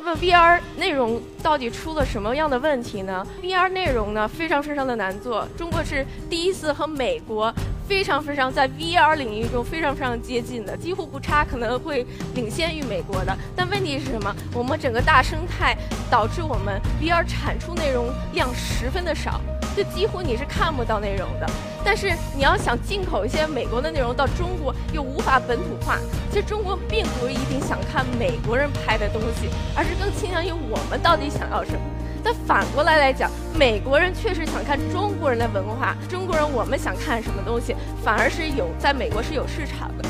那么 VR 内容到底出了什么样的问题呢？VR 内容呢非常非常的难做，中国是第一次和美国非常非常在 VR 领域中非常非常接近的，几乎不差，可能会领先于美国的。但问题是什么？我们整个大生态导致我们 VR 产出内容量十分的少。就几乎你是看不到内容的，但是你要想进口一些美国的内容到中国，又无法本土化。其实中国并不一定想看美国人拍的东西，而是更倾向于我们到底想要什么。但反过来来讲，美国人确实想看中国人的文化，中国人我们想看什么东西，反而是有在美国是有市场的。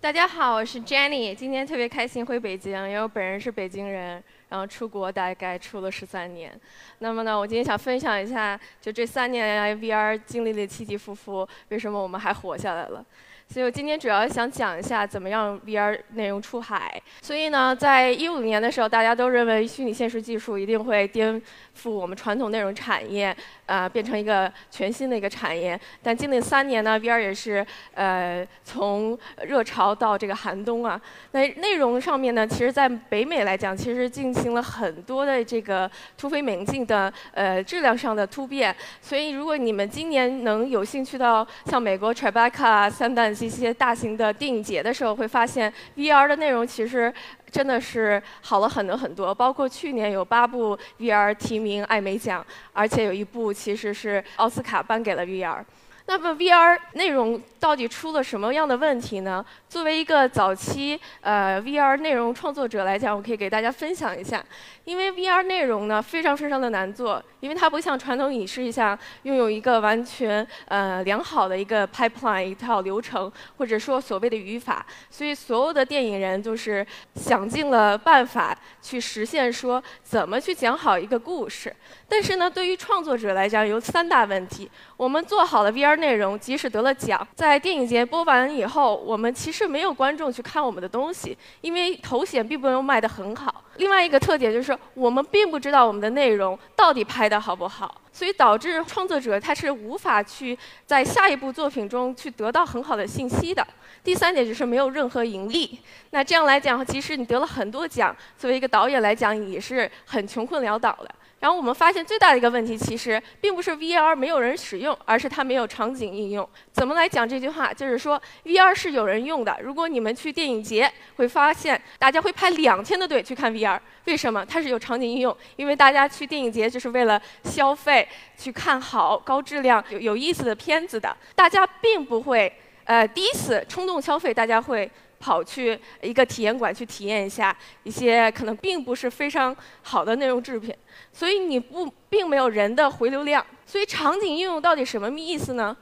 大家好，我是 Jenny，今天特别开心回北京，因为我本人是北京人，然后出国大概出了十三年。那么呢，我今天想分享一下，就这三年来 VR 经历了起起伏伏，为什么我们还活下来了。所以我今天主要想讲一下怎么样 VR 内容出海。所以呢，在一五年的时候，大家都认为虚拟现实技术一定会颠覆我们传统内容产业，呃，变成一个全新的一个产业。但经历三年呢，VR 也是呃从热潮到这个寒冬啊。那内容上面呢，其实在北美来讲，其实进行了很多的这个突飞猛进的呃质量上的突变。所以如果你们今年能有兴趣到像美国 Tribeca、三旦一些大型的电影节的时候，会发现 VR 的内容其实真的是好了很多很多。包括去年有八部 VR 提名艾美奖，而且有一部其实是奥斯卡颁给了 VR。那么 VR 内容到底出了什么样的问题呢？作为一个早期呃 VR 内容创作者来讲，我可以给大家分享一下。因为 VR 内容呢非常非常的难做，因为它不像传统影视一样拥有一个完全呃良好的一个 pipeline 一套流程，或者说所谓的语法，所以所有的电影人就是想尽了办法去实现说怎么去讲好一个故事。但是呢，对于创作者来讲有三大问题：我们做好了 VR 内容，即使得了奖，在电影节播完以后，我们其实没有观众去看我们的东西，因为头显并没有卖得很好。另外一个特点就是，我们并不知道我们的内容到底拍的好不好，所以导致创作者他是无法去在下一部作品中去得到很好的信息的。第三点就是没有任何盈利。那这样来讲，即使你得了很多奖，作为一个导演来讲也是很穷困潦倒的。然后我们发现最大的一个问题，其实并不是 VR 没有人使用，而是它没有场景应用。怎么来讲这句话？就是说 VR 是有人用的。如果你们去电影节，会发现大家会排两天的队去看 VR。为什么？它是有场景应用，因为大家去电影节就是为了消费，去看好高质量、有有意思的片子的。大家并不会呃第一次冲动消费，大家会。跑去一个体验馆去体验一下一些可能并不是非常好的内容制品，所以你不并没有人的回流量。所以场景应用到底什么意思呢？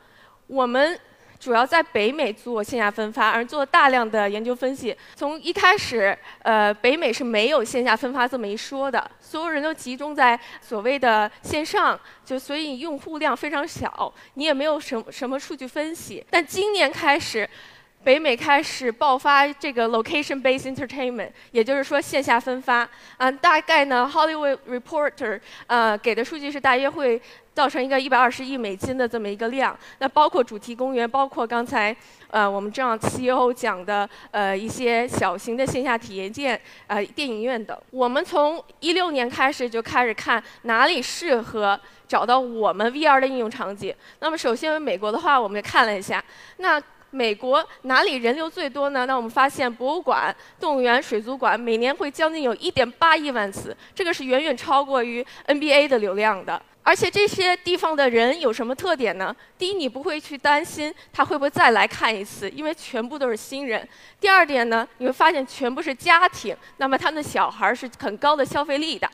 我们主要在北美做线下分发，而做大量的研究分析。从一开始，呃，北美是没有线下分发这么一说的，所有人都集中在所谓的线上，就所以用户量非常小，你也没有什什么数据分析。但今年开始。北美开始爆发这个 location-based entertainment，也就是说线下分发。嗯，大概呢，Hollywood Reporter 呃给的数据是大约会造成一个一百二十亿美金的这么一个量。那包括主题公园，包括刚才呃我们这样 CEO 讲的呃一些小型的线下体验店、呃电影院等。我们从一六年开始就开始看哪里适合找到我们 VR 的应用场景。那么首先美国的话，我们看了一下，那。美国哪里人流最多呢？那我们发现博物馆、动物园、水族馆每年会将近有1.8亿万次，这个是远远超过于 NBA 的流量的。而且这些地方的人有什么特点呢？第一，你不会去担心他会不会再来看一次，因为全部都是新人。第二点呢，你会发现全部是家庭，那么他们的小孩是很高的消费力的。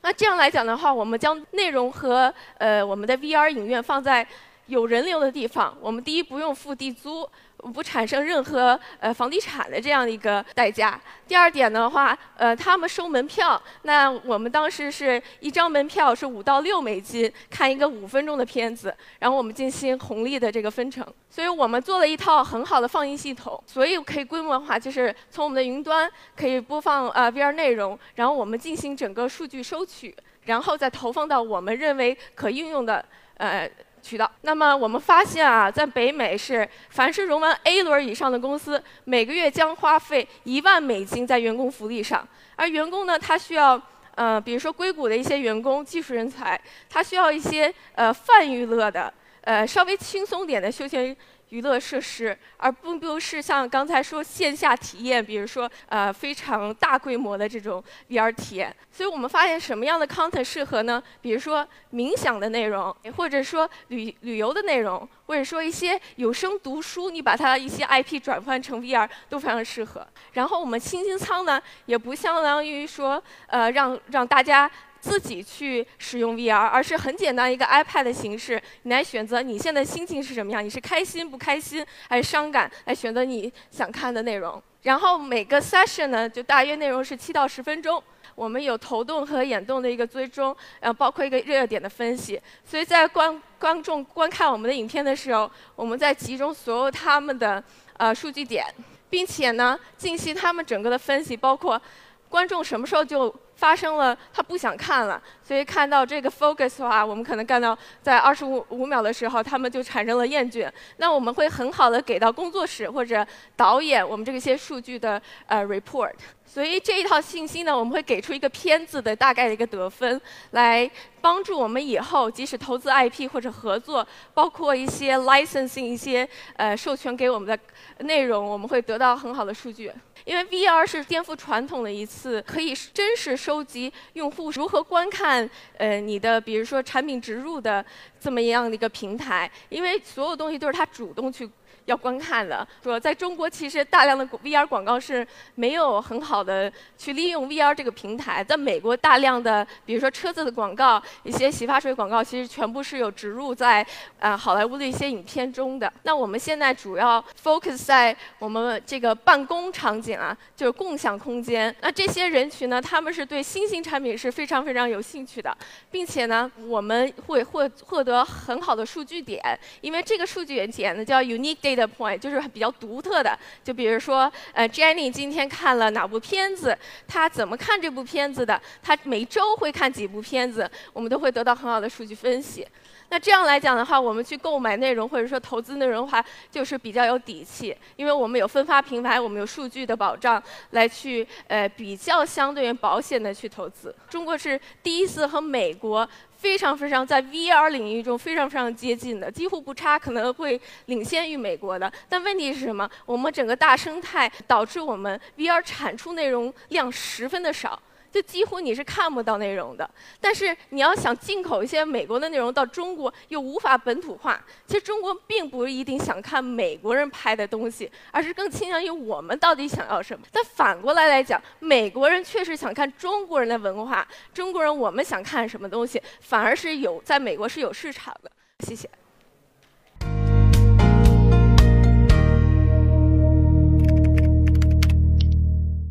那这样来讲的话，我们将内容和呃我们的 VR 影院放在。有人流的地方，我们第一不用付地租。不产生任何呃房地产的这样的一个代价。第二点的话，呃，他们收门票，那我们当时是一张门票是五到六美金，看一个五分钟的片子，然后我们进行红利的这个分成。所以我们做了一套很好的放映系统，所以可以规模化，就是从我们的云端可以播放呃 VR 内容，然后我们进行整个数据收取，然后再投放到我们认为可应用的呃。渠道。那么我们发现啊，在北美是凡是融完 A 轮以上的公司，每个月将花费一万美金在员工福利上。而员工呢，他需要呃，比如说硅谷的一些员工、技术人才，他需要一些呃泛娱乐的、呃稍微轻松点的休闲。娱乐设施，而并不是像刚才说线下体验，比如说呃非常大规模的这种 VR 体验。所以我们发现什么样的 content 适合呢？比如说冥想的内容，或者说旅旅游的内容，或者说一些有声读书，你把它一些 IP 转换成 VR 都非常适合。然后我们清清仓呢，也不相当于说呃让让大家。自己去使用 VR，而是很简单一个 iPad 的形式，你来选择你现在心情是什么样，你是开心不开心，还是伤感，来选择你想看的内容。然后每个 session 呢，就大约内容是七到十分钟，我们有头动和眼动的一个追踪，然后包括一个热点的分析。所以在观观众观看我们的影片的时候，我们在集中所有他们的呃数据点，并且呢进行他们整个的分析，包括观众什么时候就。发生了，他不想看了，所以看到这个 focus 的话，我们可能看到在二十五五秒的时候，他们就产生了厌倦。那我们会很好的给到工作室或者导演我们这些数据的呃 report。所以这一套信息呢，我们会给出一个片子的大概的一个得分，来帮助我们以后即使投资 IP 或者合作，包括一些 licensing 一些呃授权给我们的内容，我们会得到很好的数据。因为 VR 是颠覆传统的一次可以真实收集用户如何观看呃你的比如说产品植入的这么样的一个平台，因为所有东西都是他主动去。要观看的，说在中国其实大量的 VR 广告是没有很好的去利用 VR 这个平台。在美国，大量的比如说车子的广告、一些洗发水广告，其实全部是有植入在呃好莱坞的一些影片中的。那我们现在主要 focus 在我们这个办公场景啊，就是共享空间。那这些人群呢，他们是对新型产品是非常非常有兴趣的，并且呢，我们会获获得很好的数据点，因为这个数据点呢叫 unique data。的 point 就是比较独特的，就比如说，呃，Jenny 今天看了哪部片子，她怎么看这部片子的，她每周会看几部片子，我们都会得到很好的数据分析。那这样来讲的话，我们去购买内容或者说投资内容的话，就是比较有底气，因为我们有分发平台，我们有数据的保障，来去呃比较相对于保险的去投资。中国是第一次和美国。非常非常在 VR 领域中非常非常接近的，几乎不差，可能会领先于美国的。但问题是什么？我们整个大生态导致我们 VR 产出内容量十分的少。就几乎你是看不到内容的，但是你要想进口一些美国的内容到中国，又无法本土化。其实中国并不一定想看美国人拍的东西，而是更倾向于我们到底想要什么。但反过来来讲，美国人确实想看中国人的文化，中国人我们想看什么东西，反而是有在美国是有市场的。谢谢。